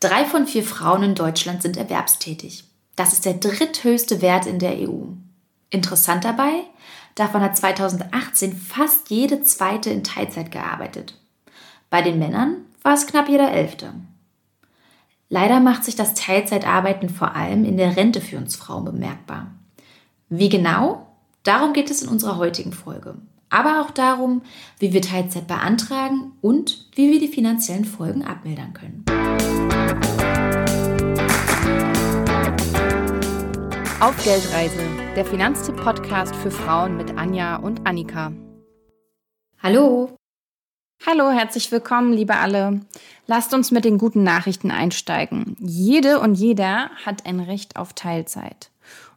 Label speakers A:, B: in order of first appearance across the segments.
A: Drei von vier Frauen in Deutschland sind erwerbstätig. Das ist der dritthöchste Wert in der EU. Interessant dabei, davon hat 2018 fast jede zweite in Teilzeit gearbeitet. Bei den Männern war es knapp jeder elfte. Leider macht sich das Teilzeitarbeiten vor allem in der Rente für uns Frauen bemerkbar. Wie genau? Darum geht es in unserer heutigen Folge. Aber auch darum, wie wir Teilzeit beantragen und wie wir die finanziellen Folgen abmildern können.
B: Auf Geldreise, der Finanztipp-Podcast für Frauen mit Anja und Annika.
A: Hallo!
B: Hallo, herzlich willkommen, liebe alle. Lasst uns mit den guten Nachrichten einsteigen. Jede und jeder hat ein Recht auf Teilzeit.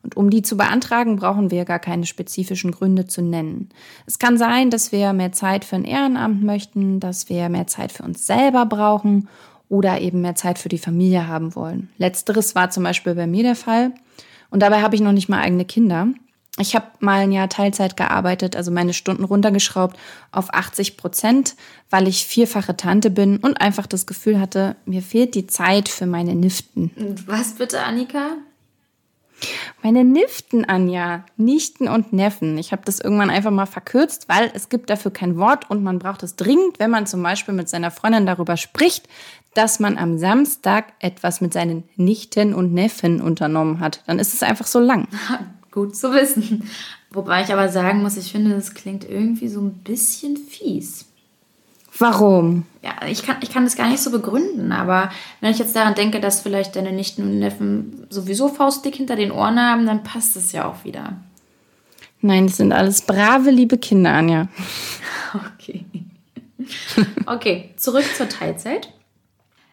B: Und um die zu beantragen, brauchen wir gar keine spezifischen Gründe zu nennen. Es kann sein, dass wir mehr Zeit für ein Ehrenamt möchten, dass wir mehr Zeit für uns selber brauchen oder eben mehr Zeit für die Familie haben wollen. Letzteres war zum Beispiel bei mir der Fall. Und dabei habe ich noch nicht mal eigene Kinder. Ich habe mal ein Jahr Teilzeit gearbeitet, also meine Stunden runtergeschraubt auf 80 Prozent, weil ich vierfache Tante bin und einfach das Gefühl hatte, mir fehlt die Zeit für meine Niften.
A: Was bitte, Annika?
B: Meine Niften, Anja, Nichten und Neffen. Ich habe das irgendwann einfach mal verkürzt, weil es gibt dafür kein Wort und man braucht es dringend, wenn man zum Beispiel mit seiner Freundin darüber spricht, dass man am Samstag etwas mit seinen Nichten und Neffen unternommen hat. Dann ist es einfach so lang.
A: Gut zu wissen. Wobei ich aber sagen muss, ich finde, das klingt irgendwie so ein bisschen fies.
B: Warum?
A: Ja, ich kann, ich kann das gar nicht so begründen, aber wenn ich jetzt daran denke, dass vielleicht deine Nichten und Neffen sowieso faustdick hinter den Ohren haben, dann passt es ja auch wieder.
B: Nein, das sind alles brave, liebe Kinder, Anja.
A: Okay. Okay, zurück zur Teilzeit.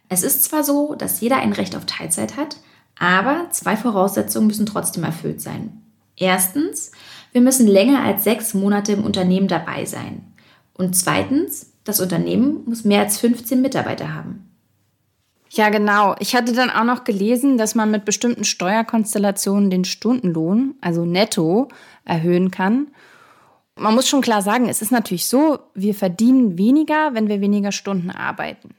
A: Es ist zwar so, dass jeder ein Recht auf Teilzeit hat, aber zwei Voraussetzungen müssen trotzdem erfüllt sein. Erstens, wir müssen länger als sechs Monate im Unternehmen dabei sein. Und zweitens, das Unternehmen muss mehr als 15 Mitarbeiter haben.
B: Ja, genau. Ich hatte dann auch noch gelesen, dass man mit bestimmten Steuerkonstellationen den Stundenlohn, also netto, erhöhen kann. Man muss schon klar sagen, es ist natürlich so, wir verdienen weniger, wenn wir weniger Stunden arbeiten.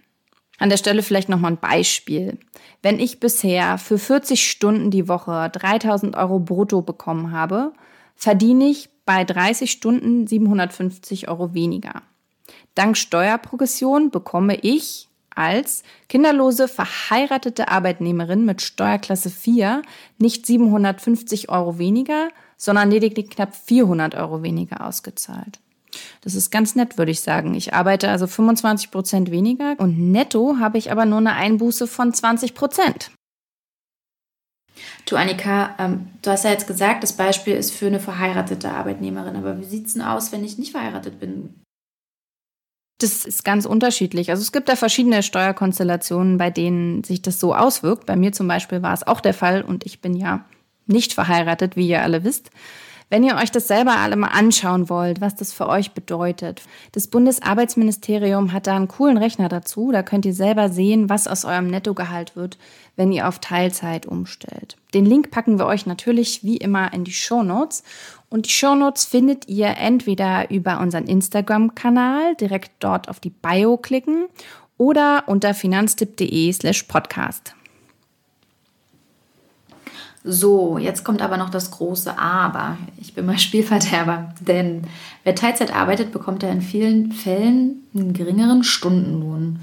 B: An der Stelle vielleicht nochmal ein Beispiel. Wenn ich bisher für 40 Stunden die Woche 3000 Euro brutto bekommen habe, verdiene ich bei 30 Stunden 750 Euro weniger. Dank Steuerprogression bekomme ich als kinderlose verheiratete Arbeitnehmerin mit Steuerklasse 4 nicht 750 Euro weniger, sondern lediglich knapp 400 Euro weniger ausgezahlt. Das ist ganz nett, würde ich sagen. Ich arbeite also 25 Prozent weniger und netto habe ich aber nur eine Einbuße von 20 Prozent.
A: Du, Annika, ähm, du hast ja jetzt gesagt, das Beispiel ist für eine verheiratete Arbeitnehmerin. Aber wie sieht es denn aus, wenn ich nicht verheiratet bin?
B: Das ist ganz unterschiedlich. Also es gibt da verschiedene Steuerkonstellationen, bei denen sich das so auswirkt. Bei mir zum Beispiel war es auch der Fall und ich bin ja nicht verheiratet, wie ihr alle wisst. Wenn ihr euch das selber alle mal anschauen wollt, was das für euch bedeutet, das Bundesarbeitsministerium hat da einen coolen Rechner dazu. Da könnt ihr selber sehen, was aus eurem Nettogehalt wird, wenn ihr auf Teilzeit umstellt. Den Link packen wir euch natürlich wie immer in die Show Notes. Und die Show Notes findet ihr entweder über unseren Instagram-Kanal, direkt dort auf die Bio klicken oder unter finanztipp.de slash podcast.
A: So, jetzt kommt aber noch das große Aber. Ich bin mal Spielverderber, denn wer Teilzeit arbeitet, bekommt er in vielen Fällen einen geringeren Stundenlohn.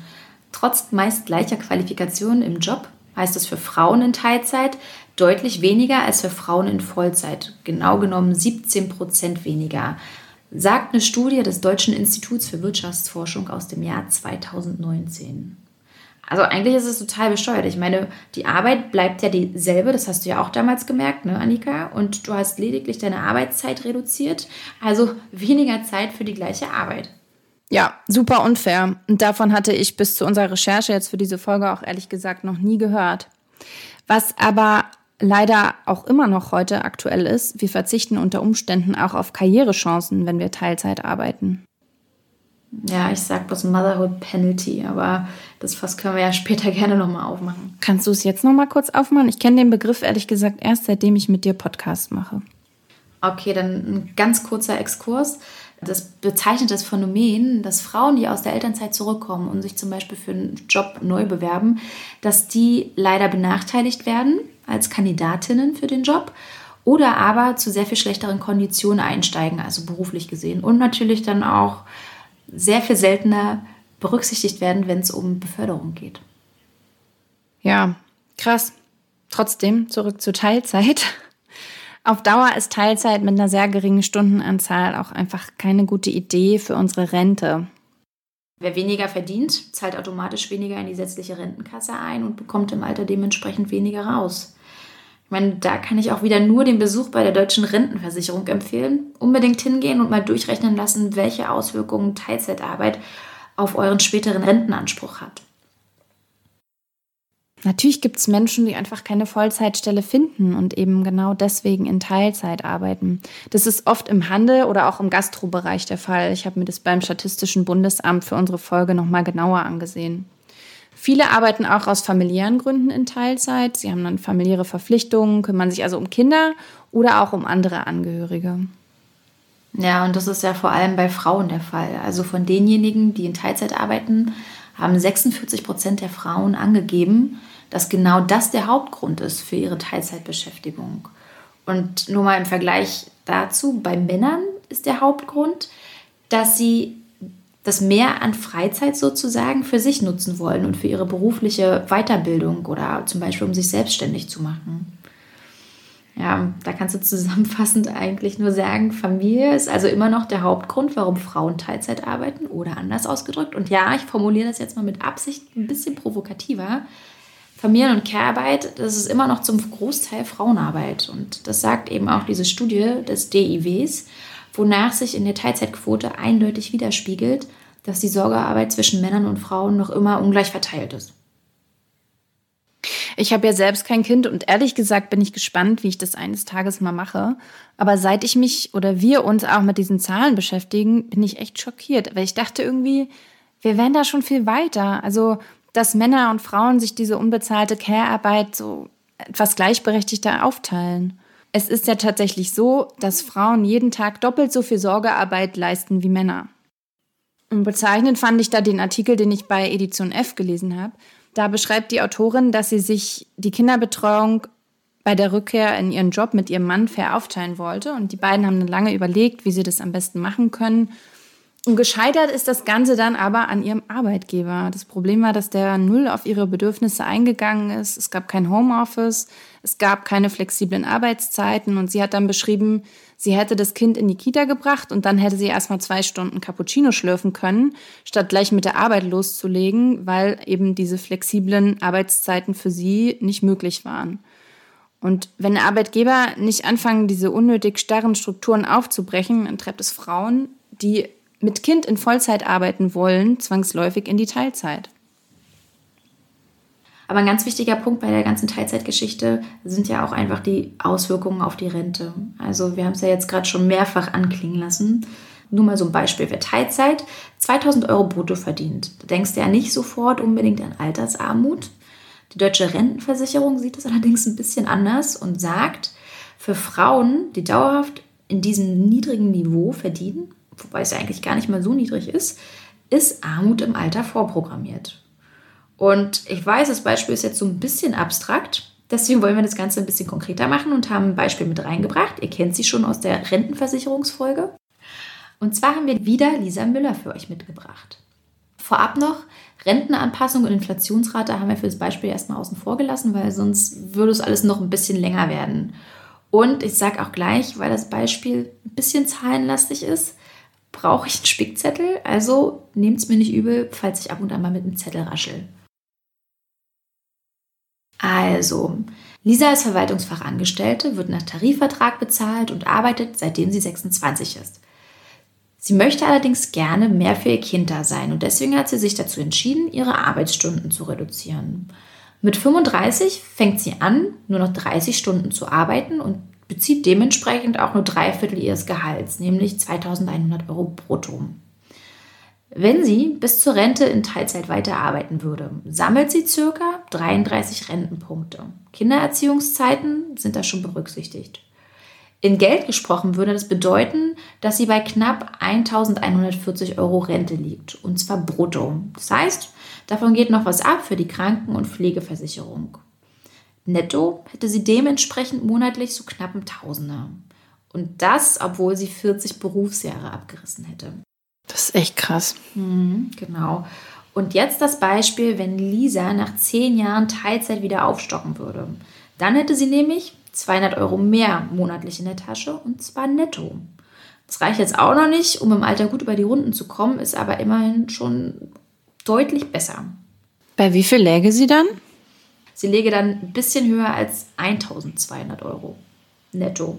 A: Trotz meist gleicher Qualifikationen im Job heißt es für Frauen in Teilzeit deutlich weniger als für Frauen in Vollzeit. Genau genommen 17 Prozent weniger, sagt eine Studie des Deutschen Instituts für Wirtschaftsforschung aus dem Jahr 2019. Also eigentlich ist es total bescheuert. Ich meine, die Arbeit bleibt ja dieselbe, das hast du ja auch damals gemerkt, ne, Annika? Und du hast lediglich deine Arbeitszeit reduziert, also weniger Zeit für die gleiche Arbeit.
B: Ja, super unfair. Und davon hatte ich bis zu unserer Recherche jetzt für diese Folge auch ehrlich gesagt noch nie gehört. Was aber leider auch immer noch heute aktuell ist, wir verzichten unter Umständen auch auf Karrierechancen, wenn wir Teilzeit arbeiten.
A: Ja, ich sag bloß Motherhood Penalty, aber das Fass können wir ja später gerne nochmal aufmachen.
B: Kannst du es jetzt nochmal kurz aufmachen? Ich kenne den Begriff ehrlich gesagt erst seitdem ich mit dir Podcast mache.
A: Okay, dann ein ganz kurzer Exkurs. Das bezeichnet das Phänomen, dass Frauen, die aus der Elternzeit zurückkommen und sich zum Beispiel für einen Job neu bewerben, dass die leider benachteiligt werden als Kandidatinnen für den Job oder aber zu sehr viel schlechteren Konditionen einsteigen, also beruflich gesehen. Und natürlich dann auch sehr viel seltener berücksichtigt werden, wenn es um Beförderung geht.
B: Ja, krass. Trotzdem zurück zur Teilzeit. Auf Dauer ist Teilzeit mit einer sehr geringen Stundenanzahl auch einfach keine gute Idee für unsere Rente.
A: Wer weniger verdient, zahlt automatisch weniger in die gesetzliche Rentenkasse ein und bekommt im Alter dementsprechend weniger raus. Ich meine, da kann ich auch wieder nur den Besuch bei der deutschen Rentenversicherung empfehlen. Unbedingt hingehen und mal durchrechnen lassen, welche Auswirkungen Teilzeitarbeit auf euren späteren Rentenanspruch hat.
B: Natürlich gibt es Menschen, die einfach keine Vollzeitstelle finden und eben genau deswegen in Teilzeit arbeiten. Das ist oft im Handel oder auch im Gastrobereich der Fall. Ich habe mir das beim Statistischen Bundesamt für unsere Folge nochmal genauer angesehen. Viele arbeiten auch aus familiären Gründen in Teilzeit. Sie haben dann familiäre Verpflichtungen, kümmern sich also um Kinder oder auch um andere Angehörige.
A: Ja, und das ist ja vor allem bei Frauen der Fall. Also von denjenigen, die in Teilzeit arbeiten, haben 46 Prozent der Frauen angegeben, dass genau das der Hauptgrund ist für ihre Teilzeitbeschäftigung. Und nur mal im Vergleich dazu, bei Männern ist der Hauptgrund, dass sie das mehr an Freizeit sozusagen für sich nutzen wollen und für ihre berufliche Weiterbildung oder zum Beispiel um sich selbstständig zu machen. Ja, da kannst du zusammenfassend eigentlich nur sagen, Familie ist also immer noch der Hauptgrund, warum Frauen Teilzeit arbeiten oder anders ausgedrückt. Und ja, ich formuliere das jetzt mal mit Absicht ein bisschen provokativer. Familien- und Care-Arbeit, das ist immer noch zum Großteil Frauenarbeit. Und das sagt eben auch diese Studie des DIWs, wonach sich in der Teilzeitquote eindeutig widerspiegelt, dass die Sorgearbeit zwischen Männern und Frauen noch immer ungleich verteilt ist.
B: Ich habe ja selbst kein Kind und ehrlich gesagt bin ich gespannt, wie ich das eines Tages mal mache. Aber seit ich mich oder wir uns auch mit diesen Zahlen beschäftigen, bin ich echt schockiert, weil ich dachte irgendwie, wir wären da schon viel weiter. Also, dass Männer und Frauen sich diese unbezahlte Care-Arbeit so etwas gleichberechtigter aufteilen. Es ist ja tatsächlich so, dass Frauen jeden Tag doppelt so viel Sorgearbeit leisten wie Männer. Und bezeichnend fand ich da den Artikel, den ich bei Edition F gelesen habe. Da beschreibt die Autorin, dass sie sich die Kinderbetreuung bei der Rückkehr in ihren Job mit ihrem Mann fair aufteilen wollte. Und die beiden haben lange überlegt, wie sie das am besten machen können. Und gescheitert ist das Ganze dann aber an ihrem Arbeitgeber. Das Problem war, dass der null auf ihre Bedürfnisse eingegangen ist. Es gab kein Homeoffice, es gab keine flexiblen Arbeitszeiten und sie hat dann beschrieben, sie hätte das Kind in die Kita gebracht und dann hätte sie erstmal zwei Stunden Cappuccino schlürfen können, statt gleich mit der Arbeit loszulegen, weil eben diese flexiblen Arbeitszeiten für sie nicht möglich waren. Und wenn Arbeitgeber nicht anfangen, diese unnötig starren Strukturen aufzubrechen, dann treibt es Frauen, die mit Kind in Vollzeit arbeiten wollen, zwangsläufig in die Teilzeit.
A: Aber ein ganz wichtiger Punkt bei der ganzen Teilzeitgeschichte sind ja auch einfach die Auswirkungen auf die Rente. Also wir haben es ja jetzt gerade schon mehrfach anklingen lassen. Nur mal so ein Beispiel. Wer Teilzeit 2000 Euro brutto verdient, da denkst du ja nicht sofort unbedingt an Altersarmut. Die deutsche Rentenversicherung sieht das allerdings ein bisschen anders und sagt, für Frauen, die dauerhaft in diesem niedrigen Niveau verdienen, wobei es ja eigentlich gar nicht mal so niedrig ist, ist Armut im Alter vorprogrammiert. Und ich weiß, das Beispiel ist jetzt so ein bisschen abstrakt. Deswegen wollen wir das Ganze ein bisschen konkreter machen und haben ein Beispiel mit reingebracht. Ihr kennt sie schon aus der Rentenversicherungsfolge. Und zwar haben wir wieder Lisa Müller für euch mitgebracht. Vorab noch, Rentenanpassung und Inflationsrate haben wir für das Beispiel erstmal außen vor gelassen, weil sonst würde es alles noch ein bisschen länger werden. Und ich sage auch gleich, weil das Beispiel ein bisschen zahlenlastig ist, brauche ich einen Spickzettel. Also nehmt es mir nicht übel, falls ich ab und an mal mit einem Zettel raschel. Also, Lisa ist Verwaltungsfachangestellte, wird nach Tarifvertrag bezahlt und arbeitet, seitdem sie 26 ist. Sie möchte allerdings gerne mehr für ihr Kind da sein und deswegen hat sie sich dazu entschieden, ihre Arbeitsstunden zu reduzieren. Mit 35 fängt sie an, nur noch 30 Stunden zu arbeiten und bezieht dementsprechend auch nur drei Viertel ihres Gehalts, nämlich 2100 Euro brutto. Wenn sie bis zur Rente in Teilzeit weiterarbeiten würde, sammelt sie circa 33 Rentenpunkte. Kindererziehungszeiten sind da schon berücksichtigt. In Geld gesprochen würde das bedeuten, dass sie bei knapp 1140 Euro Rente liegt. Und zwar brutto. Das heißt, davon geht noch was ab für die Kranken- und Pflegeversicherung. Netto hätte sie dementsprechend monatlich so knapp ein Tausender. Und das, obwohl sie 40 Berufsjahre abgerissen hätte.
B: Das ist echt krass.
A: Mhm, genau. Und jetzt das Beispiel, wenn Lisa nach zehn Jahren Teilzeit wieder aufstocken würde. Dann hätte sie nämlich 200 Euro mehr monatlich in der Tasche und zwar netto. Das reicht jetzt auch noch nicht, um im Alter gut über die Runden zu kommen, ist aber immerhin schon deutlich besser.
B: Bei wie viel läge sie dann?
A: Sie läge dann ein bisschen höher als 1200 Euro netto.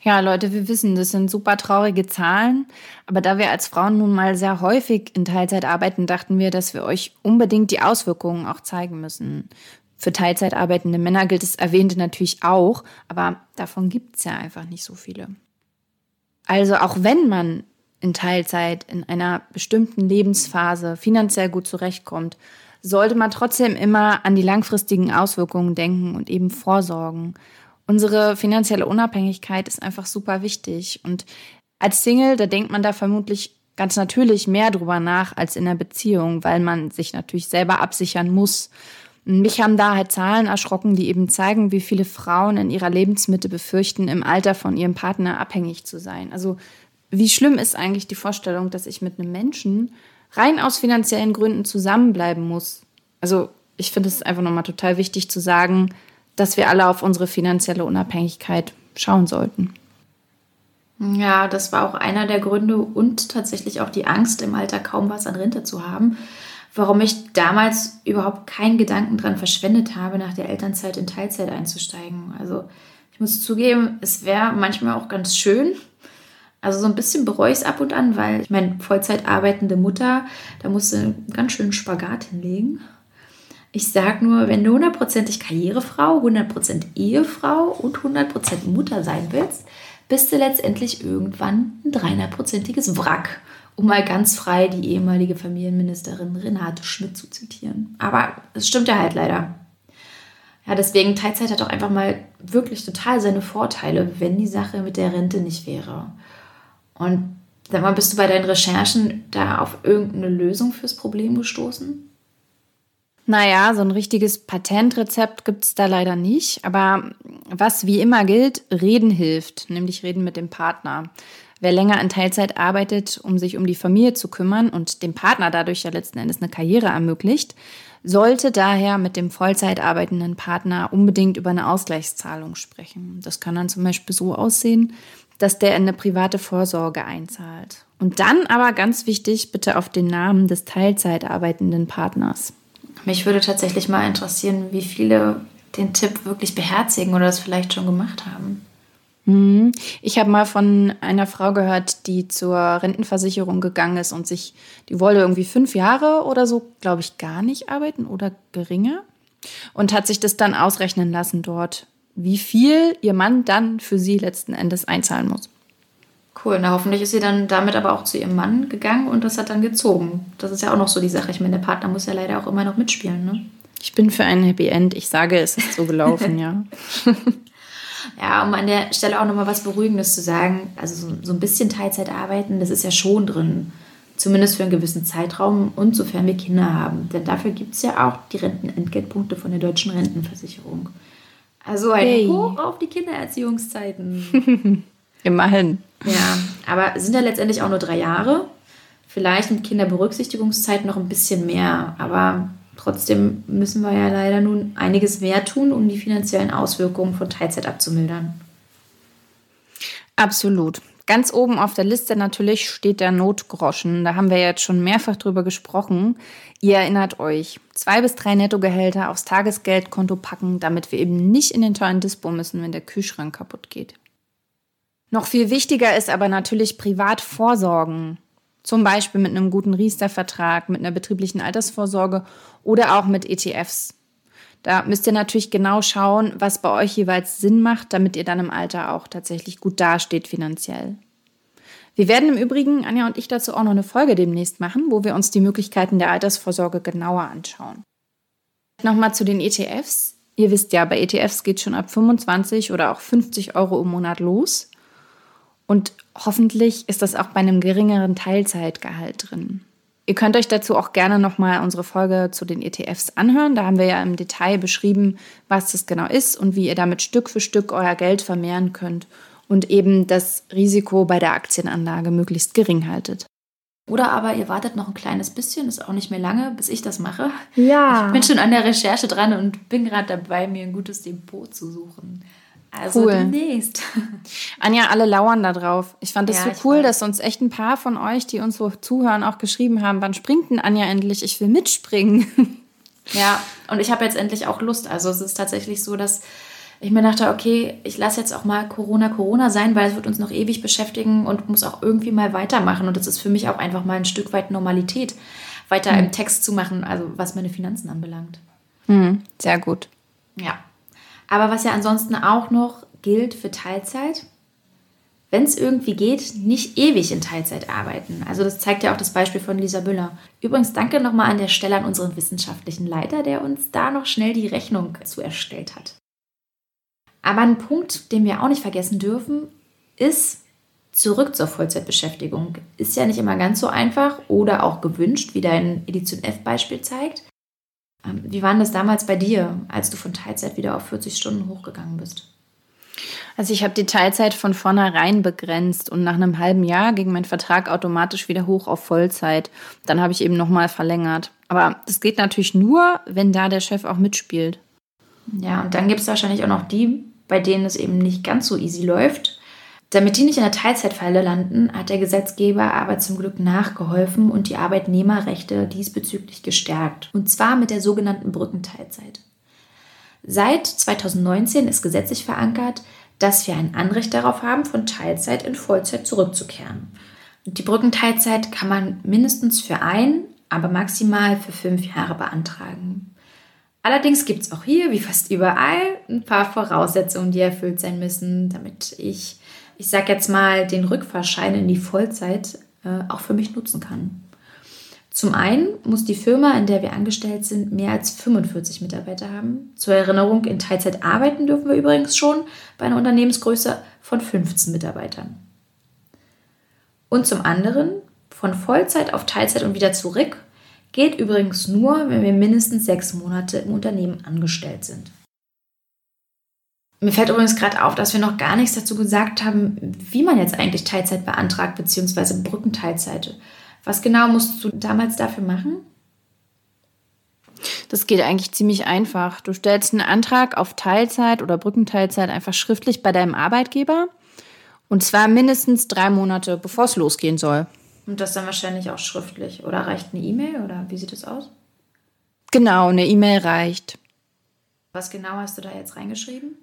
B: Ja, Leute, wir wissen, das sind super traurige Zahlen. Aber da wir als Frauen nun mal sehr häufig in Teilzeit arbeiten, dachten wir, dass wir euch unbedingt die Auswirkungen auch zeigen müssen. Für Teilzeit arbeitende Männer gilt das Erwähnte natürlich auch, aber davon gibt es ja einfach nicht so viele. Also auch wenn man in Teilzeit in einer bestimmten Lebensphase finanziell gut zurechtkommt, sollte man trotzdem immer an die langfristigen Auswirkungen denken und eben vorsorgen. Unsere finanzielle Unabhängigkeit ist einfach super wichtig. Und als Single, da denkt man da vermutlich ganz natürlich mehr drüber nach als in einer Beziehung, weil man sich natürlich selber absichern muss. Mich haben da halt Zahlen erschrocken, die eben zeigen, wie viele Frauen in ihrer Lebensmitte befürchten, im Alter von ihrem Partner abhängig zu sein. Also wie schlimm ist eigentlich die Vorstellung, dass ich mit einem Menschen rein aus finanziellen Gründen zusammenbleiben muss? Also ich finde es einfach nochmal total wichtig zu sagen, dass wir alle auf unsere finanzielle Unabhängigkeit schauen sollten.
A: Ja, das war auch einer der Gründe und tatsächlich auch die Angst, im Alter kaum was an Rente zu haben, warum ich damals überhaupt keinen Gedanken daran verschwendet habe, nach der Elternzeit in Teilzeit einzusteigen. Also ich muss zugeben, es wäre manchmal auch ganz schön. Also so ein bisschen bereue ich es ab und an, weil ich meine, Vollzeit arbeitende Mutter, da musste einen ganz schönen Spagat hinlegen. Ich sage nur, wenn du hundertprozentig Karrierefrau, 100% Ehefrau und 100% Mutter sein willst, bist du letztendlich irgendwann ein 300%iges Wrack, um mal ganz frei die ehemalige Familienministerin Renate Schmidt zu zitieren. Aber es stimmt ja halt leider. Ja, deswegen Teilzeit hat auch einfach mal wirklich total seine Vorteile, wenn die Sache mit der Rente nicht wäre. Und sag mal, bist du bei deinen Recherchen da auf irgendeine Lösung fürs Problem gestoßen?
B: Naja, so ein richtiges Patentrezept gibt es da leider nicht. Aber was wie immer gilt, reden hilft, nämlich reden mit dem Partner. Wer länger in Teilzeit arbeitet, um sich um die Familie zu kümmern und dem Partner dadurch ja letzten Endes eine Karriere ermöglicht, sollte daher mit dem Vollzeit arbeitenden Partner unbedingt über eine Ausgleichszahlung sprechen. Das kann dann zum Beispiel so aussehen, dass der in eine private Vorsorge einzahlt. Und dann aber ganz wichtig, bitte auf den Namen des Teilzeit arbeitenden Partners.
A: Mich würde tatsächlich mal interessieren, wie viele den Tipp wirklich beherzigen oder das vielleicht schon gemacht haben.
B: Mhm. Ich habe mal von einer Frau gehört, die zur Rentenversicherung gegangen ist und sich, die wollte irgendwie fünf Jahre oder so, glaube ich, gar nicht arbeiten oder geringer und hat sich das dann ausrechnen lassen dort, wie viel ihr Mann dann für sie letzten Endes einzahlen muss.
A: Cool, na hoffentlich ist sie dann damit aber auch zu ihrem Mann gegangen und das hat dann gezogen. Das ist ja auch noch so die Sache. Ich meine, der Partner muss ja leider auch immer noch mitspielen, ne?
B: Ich bin für ein Happy End. Ich sage, es ist so gelaufen, ja.
A: ja, um an der Stelle auch nochmal was Beruhigendes zu sagen. Also so, so ein bisschen Teilzeit arbeiten, das ist ja schon drin. Zumindest für einen gewissen Zeitraum und sofern wir Kinder haben. Denn dafür gibt es ja auch die Rentenentgeltpunkte von der deutschen Rentenversicherung. Also ein hey. Hoch auf die Kindererziehungszeiten.
B: Immerhin.
A: Ja, aber sind ja letztendlich auch nur drei Jahre. Vielleicht mit Kinderberücksichtigungszeit noch ein bisschen mehr. Aber trotzdem müssen wir ja leider nun einiges mehr tun, um die finanziellen Auswirkungen von Teilzeit abzumildern.
B: Absolut. Ganz oben auf der Liste natürlich steht der Notgroschen. Da haben wir jetzt schon mehrfach drüber gesprochen. Ihr erinnert euch, zwei bis drei Nettogehälter aufs Tagesgeldkonto packen, damit wir eben nicht in den teuren Dispo müssen, wenn der Kühlschrank kaputt geht. Noch viel wichtiger ist aber natürlich privat vorsorgen. Zum Beispiel mit einem guten Riester-Vertrag, mit einer betrieblichen Altersvorsorge oder auch mit ETFs. Da müsst ihr natürlich genau schauen, was bei euch jeweils Sinn macht, damit ihr dann im Alter auch tatsächlich gut dasteht finanziell. Wir werden im Übrigen, Anja und ich, dazu auch noch eine Folge demnächst machen, wo wir uns die Möglichkeiten der Altersvorsorge genauer anschauen. Nochmal zu den ETFs. Ihr wisst ja, bei ETFs geht schon ab 25 oder auch 50 Euro im Monat los. Und hoffentlich ist das auch bei einem geringeren Teilzeitgehalt drin. Ihr könnt euch dazu auch gerne nochmal unsere Folge zu den ETFs anhören. Da haben wir ja im Detail beschrieben, was das genau ist und wie ihr damit Stück für Stück euer Geld vermehren könnt und eben das Risiko bei der Aktienanlage möglichst gering haltet.
A: Oder aber ihr wartet noch ein kleines bisschen, ist auch nicht mehr lange, bis ich das mache.
B: Ja.
A: Ich bin schon an der Recherche dran und bin gerade dabei, mir ein gutes Depot zu suchen. Also
B: Cool.
A: demnächst.
B: Anja, alle lauern da drauf. Ich fand das
A: Ja,
B: so cool, dass uns echt ein paar von euch, die uns so zuhören, auch geschrieben haben, wann springt denn Anja endlich? Ich will mitspringen.
A: Ja, und ich habe jetzt endlich auch Lust. Also es ist tatsächlich so, dass ich mir dachte, okay, ich lasse jetzt auch mal Corona Corona sein, weil es wird uns noch ewig beschäftigen und muss auch irgendwie mal weitermachen. Und das ist für mich auch einfach mal ein Stück weit Normalität, weiter im Text zu machen, also was meine Finanzen anbelangt.
B: Hm, sehr gut.
A: Ja. Aber was ja ansonsten auch noch gilt für Teilzeit, wenn es irgendwie geht, nicht ewig in Teilzeit arbeiten. Also das zeigt ja auch das Beispiel von Lisa Müller. Übrigens danke nochmal an der Stelle an unseren wissenschaftlichen Leiter, der uns da noch schnell die Rechnung zu erstellt hat. Aber ein Punkt, den wir auch nicht vergessen dürfen, ist zurück zur Vollzeitbeschäftigung. Ist ja nicht immer ganz so einfach oder auch gewünscht, wie dein Edition F-Beispiel zeigt. Ähm, Wie war denn das damals bei dir, als du von Teilzeit wieder auf 40 Stunden hochgegangen bist?
B: Also ich habe die Teilzeit von vornherein begrenzt und nach einem halben Jahr ging mein Vertrag automatisch wieder hoch auf Vollzeit. Dann habe ich eben nochmal verlängert. Aber das geht natürlich nur, wenn da der Chef auch mitspielt.
A: Ja, und dann gibt es wahrscheinlich auch noch die, bei denen es eben nicht ganz so easy läuft. Damit die nicht in der Teilzeitfalle landen, hat der Gesetzgeber aber zum Glück nachgeholfen und die Arbeitnehmerrechte diesbezüglich gestärkt. Und zwar mit der sogenannten Brückenteilzeit. Seit 2019 ist gesetzlich verankert, dass wir ein Anrecht darauf haben, von Teilzeit in Vollzeit zurückzukehren. Die Brückenteilzeit kann man mindestens für ein, aber maximal für fünf Jahre beantragen. Allerdings gibt es auch hier, wie fast überall, ein paar Voraussetzungen, die erfüllt sein müssen, damit ich, ich sag jetzt mal, den Rückfahrschein in die Vollzeit äh, auch für mich nutzen kann. Zum einen muss die Firma, in der wir angestellt sind, mehr als 45 Mitarbeiter haben. Zur Erinnerung, in Teilzeit arbeiten dürfen wir übrigens schon bei einer Unternehmensgröße von 15 Mitarbeitern. Und zum anderen, von Vollzeit auf Teilzeit und wieder zurück, geht übrigens nur, wenn wir mindestens sechs Monate im Unternehmen angestellt sind. Mir fällt übrigens gerade auf, dass wir noch gar nichts dazu gesagt haben, wie man jetzt eigentlich Teilzeit beantragt, beziehungsweise Brückenteilzeit. Was genau musst du damals dafür machen?
B: Das geht eigentlich ziemlich einfach. Du stellst einen Antrag auf Teilzeit oder Brückenteilzeit einfach schriftlich bei deinem Arbeitgeber. Und zwar mindestens drei Monate, bevor es losgehen soll.
A: Und das dann wahrscheinlich auch schriftlich. Oder reicht eine E-Mail? Oder wie sieht es aus?
B: Genau, eine E-Mail reicht.
A: Was genau hast du da jetzt reingeschrieben?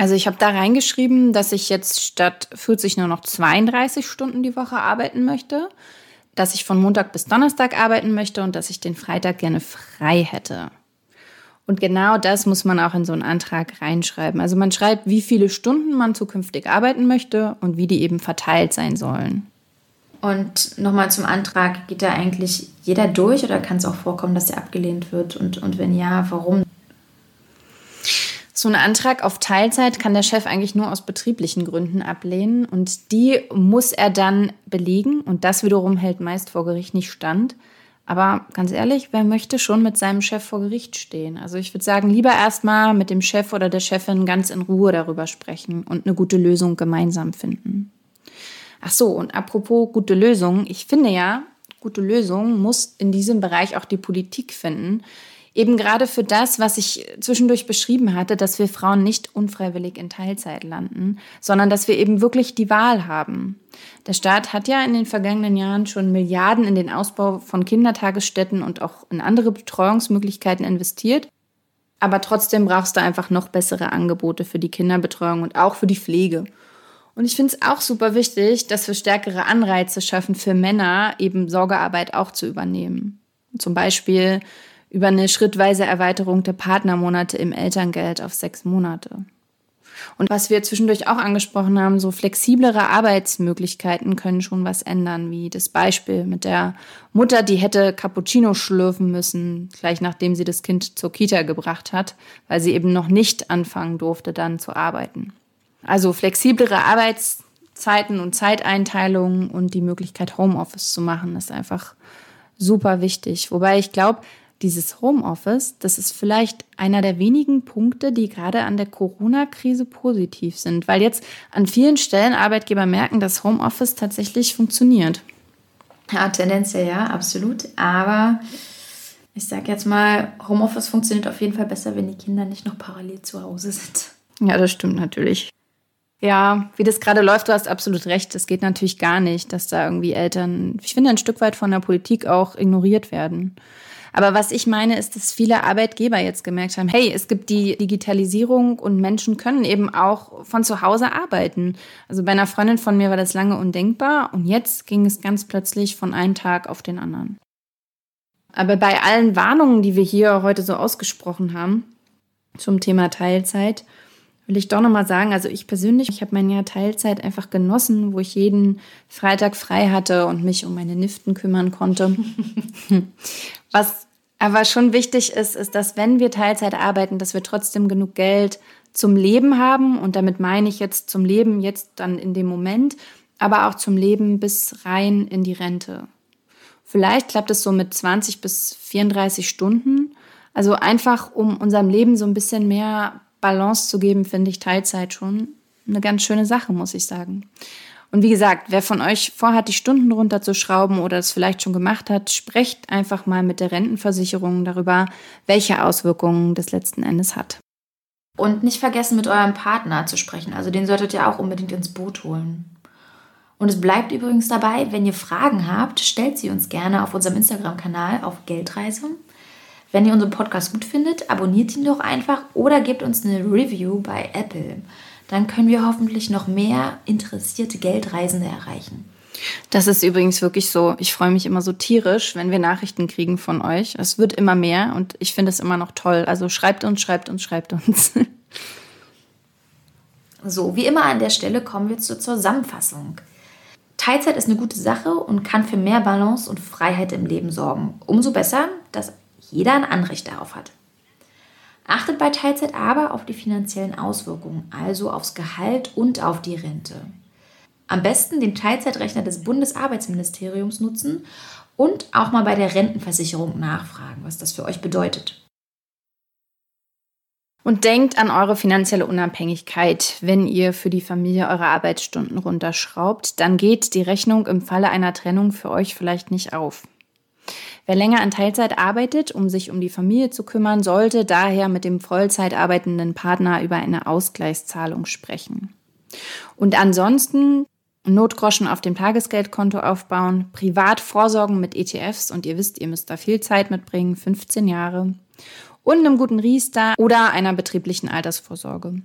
B: Also ich habe da reingeschrieben, dass ich jetzt statt 40 nur noch 32 Stunden die Woche arbeiten möchte, dass ich von Montag bis Donnerstag arbeiten möchte und dass ich den Freitag gerne frei hätte. Und genau das muss man auch in so einen Antrag reinschreiben. Also man schreibt, wie viele Stunden man zukünftig arbeiten möchte und wie die eben verteilt sein sollen.
A: Und nochmal zum Antrag, geht da eigentlich jeder durch oder kann es auch vorkommen, dass der abgelehnt wird? Und, und wenn ja, warum?
B: So einen Antrag auf Teilzeit kann der Chef eigentlich nur aus betrieblichen Gründen ablehnen und die muss er dann belegen und das wiederum hält meist vor Gericht nicht stand. Aber ganz ehrlich, wer möchte schon mit seinem Chef vor Gericht stehen? Also ich würde sagen, lieber erstmal mit dem Chef oder der Chefin ganz in Ruhe darüber sprechen und eine gute Lösung gemeinsam finden. Ach so, und apropos gute Lösung, ich finde ja, gute Lösung muss in diesem Bereich auch die Politik finden. Eben gerade für das, was ich zwischendurch beschrieben hatte, dass wir Frauen nicht unfreiwillig in Teilzeit landen, sondern dass wir eben wirklich die Wahl haben. Der Staat hat ja in den vergangenen Jahren schon Milliarden in den Ausbau von Kindertagesstätten und auch in andere Betreuungsmöglichkeiten investiert. Aber trotzdem brauchst du einfach noch bessere Angebote für die Kinderbetreuung und auch für die Pflege. Und ich finde es auch super wichtig, dass wir stärkere Anreize schaffen für Männer, eben Sorgearbeit auch zu übernehmen. Zum Beispiel über eine schrittweise Erweiterung der Partnermonate im Elterngeld auf sechs Monate. Und was wir zwischendurch auch angesprochen haben, so flexiblere Arbeitsmöglichkeiten können schon was ändern, wie das Beispiel mit der Mutter, die hätte Cappuccino schlürfen müssen, gleich nachdem sie das Kind zur Kita gebracht hat, weil sie eben noch nicht anfangen durfte, dann zu arbeiten. Also flexiblere Arbeitszeiten und Zeiteinteilungen und die Möglichkeit, Homeoffice zu machen, ist einfach super wichtig. Wobei ich glaube, dieses Homeoffice, das ist vielleicht einer der wenigen Punkte, die gerade an der Corona-Krise positiv sind, weil jetzt an vielen Stellen Arbeitgeber merken, dass Homeoffice tatsächlich funktioniert.
A: Ja, tendenziell ja, absolut. Aber ich sage jetzt mal, Homeoffice funktioniert auf jeden Fall besser, wenn die Kinder nicht noch parallel zu Hause sind.
B: Ja, das stimmt natürlich. Ja, wie das gerade läuft, du hast absolut recht. Es geht natürlich gar nicht, dass da irgendwie Eltern, ich finde, ein Stück weit von der Politik auch ignoriert werden. Aber was ich meine, ist, dass viele Arbeitgeber jetzt gemerkt haben, hey, es gibt die Digitalisierung und Menschen können eben auch von zu Hause arbeiten. Also bei einer Freundin von mir war das lange undenkbar und jetzt ging es ganz plötzlich von einem Tag auf den anderen. Aber bei allen Warnungen, die wir hier heute so ausgesprochen haben zum Thema Teilzeit, will ich doch nochmal sagen, also ich persönlich, ich habe mein Jahr Teilzeit einfach genossen, wo ich jeden Freitag frei hatte und mich um meine Niften kümmern konnte. Was aber schon wichtig ist, ist, dass wenn wir Teilzeit arbeiten, dass wir trotzdem genug Geld zum Leben haben. Und damit meine ich jetzt zum Leben, jetzt dann in dem Moment, aber auch zum Leben bis rein in die Rente. Vielleicht klappt es so mit 20 bis 34 Stunden. Also einfach, um unserem Leben so ein bisschen mehr Balance zu geben, finde ich Teilzeit schon eine ganz schöne Sache, muss ich sagen. Und wie gesagt, wer von euch vorhat, die Stunden runterzuschrauben oder es vielleicht schon gemacht hat, sprecht einfach mal mit der Rentenversicherung darüber, welche Auswirkungen das letzten Endes hat.
A: Und nicht vergessen, mit eurem Partner zu sprechen. Also den solltet ihr auch unbedingt ins Boot holen. Und es bleibt übrigens dabei, wenn ihr Fragen habt, stellt sie uns gerne auf unserem Instagram-Kanal auf Geldreise. Wenn ihr unseren Podcast gut findet, abonniert ihn doch einfach oder gebt uns eine Review bei Apple dann können wir hoffentlich noch mehr interessierte Geldreisende erreichen.
B: Das ist übrigens wirklich so. Ich freue mich immer so tierisch, wenn wir Nachrichten kriegen von euch. Es wird immer mehr und ich finde es immer noch toll. Also schreibt uns, schreibt uns, schreibt uns.
A: So, wie immer an der Stelle kommen wir zur Zusammenfassung. Teilzeit ist eine gute Sache und kann für mehr Balance und Freiheit im Leben sorgen. Umso besser, dass jeder ein Anrecht darauf hat. Achtet bei Teilzeit aber auf die finanziellen Auswirkungen, also aufs Gehalt und auf die Rente. Am besten den Teilzeitrechner des Bundesarbeitsministeriums nutzen und auch mal bei der Rentenversicherung nachfragen, was das für euch bedeutet.
B: Und denkt an eure finanzielle Unabhängigkeit. Wenn ihr für die Familie eure Arbeitsstunden runterschraubt, dann geht die Rechnung im Falle einer Trennung für euch vielleicht nicht auf. Wer länger an Teilzeit arbeitet, um sich um die Familie zu kümmern, sollte daher mit dem Vollzeit arbeitenden Partner über eine Ausgleichszahlung sprechen. Und ansonsten Notgroschen auf dem Tagesgeldkonto aufbauen, privat vorsorgen mit ETFs und ihr wisst, ihr müsst da viel Zeit mitbringen, 15 Jahre und einem guten Riester oder einer betrieblichen Altersvorsorge.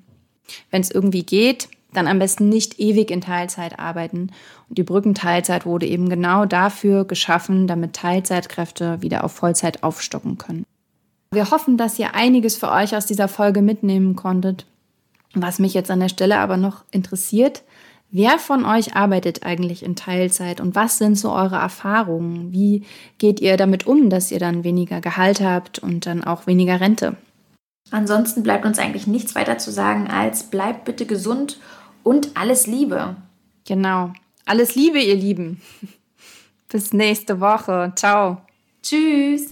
B: Wenn es irgendwie geht, dann am besten nicht ewig in Teilzeit arbeiten. Und die Brückenteilzeit wurde eben genau dafür geschaffen, damit Teilzeitkräfte wieder auf Vollzeit aufstocken können. Wir hoffen, dass ihr einiges für euch aus dieser Folge mitnehmen konntet. Was mich jetzt an der Stelle aber noch interessiert, wer von euch arbeitet eigentlich in Teilzeit und was sind so eure Erfahrungen? Wie geht ihr damit um, dass ihr dann weniger Gehalt habt und dann auch weniger Rente?
A: Ansonsten bleibt uns eigentlich nichts weiter zu sagen als bleibt bitte gesund und alles Liebe.
B: Genau. Alles Liebe, ihr Lieben. Bis nächste Woche. Ciao.
A: Tschüss.